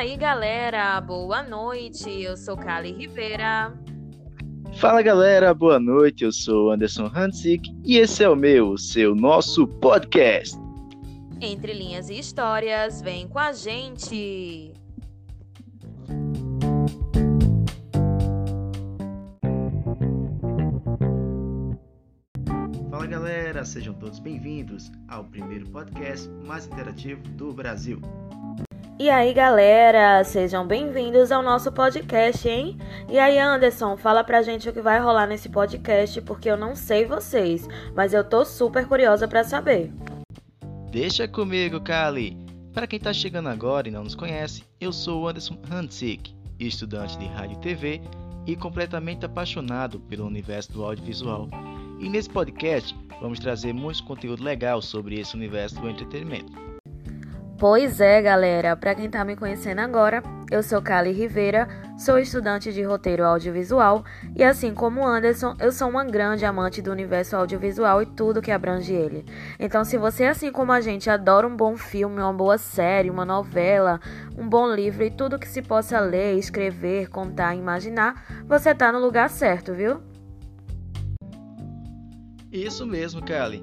aí, galera, boa noite. Eu sou Kali Rivera. Fala, galera, boa noite. Eu sou Anderson Hansik e esse é o meu, seu, nosso podcast. Entre linhas e histórias, vem com a gente. Fala, galera, sejam todos bem-vindos ao primeiro podcast mais interativo do Brasil. E aí, galera, sejam bem-vindos ao nosso podcast, hein? E aí, Anderson, fala pra gente o que vai rolar nesse podcast, porque eu não sei vocês, mas eu tô super curiosa para saber. Deixa comigo, Kali. Para quem tá chegando agora e não nos conhece, eu sou o Anderson Hansik, estudante de rádio e TV e completamente apaixonado pelo universo do audiovisual. E nesse podcast vamos trazer muito conteúdo legal sobre esse universo do entretenimento. Pois é, galera, para quem tá me conhecendo agora, eu sou Kali Rivera, sou estudante de roteiro audiovisual e assim como Anderson, eu sou uma grande amante do universo audiovisual e tudo que abrange ele. Então, se você assim como a gente adora um bom filme, uma boa série, uma novela, um bom livro e tudo que se possa ler, escrever, contar, imaginar, você tá no lugar certo, viu? Isso mesmo, Kali.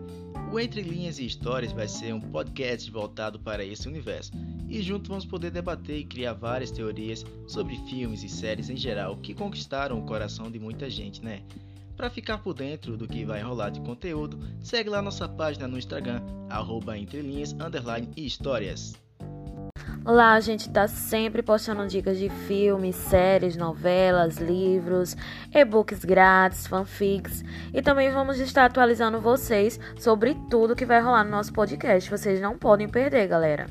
O Entre Linhas e Histórias vai ser um podcast voltado para esse universo, e juntos vamos poder debater e criar várias teorias sobre filmes e séries em geral que conquistaram o coração de muita gente, né? Para ficar por dentro do que vai rolar de conteúdo, segue lá nossa página no Instagram, arroba entrelinhas, e histórias. Lá a gente tá sempre postando dicas de filmes, séries, novelas, livros, e-books grátis, fanfics e também vamos estar atualizando vocês sobre tudo que vai rolar no nosso podcast. Vocês não podem perder, galera.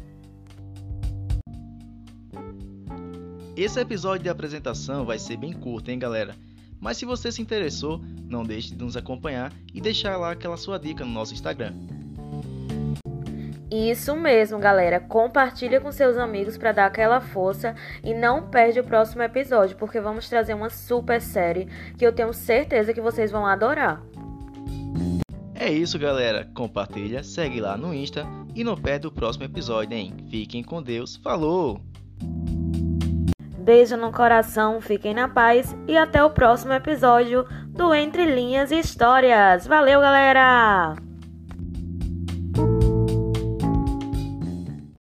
Esse episódio de apresentação vai ser bem curto, hein, galera? Mas se você se interessou, não deixe de nos acompanhar e deixar lá aquela sua dica no nosso Instagram. Isso mesmo, galera. Compartilha com seus amigos para dar aquela força e não perde o próximo episódio, porque vamos trazer uma super série que eu tenho certeza que vocês vão adorar. É isso, galera. Compartilha, segue lá no Insta e não perde o próximo episódio, hein? Fiquem com Deus. Falou! Beijo no coração, fiquem na paz e até o próximo episódio do Entre Linhas e Histórias. Valeu, galera!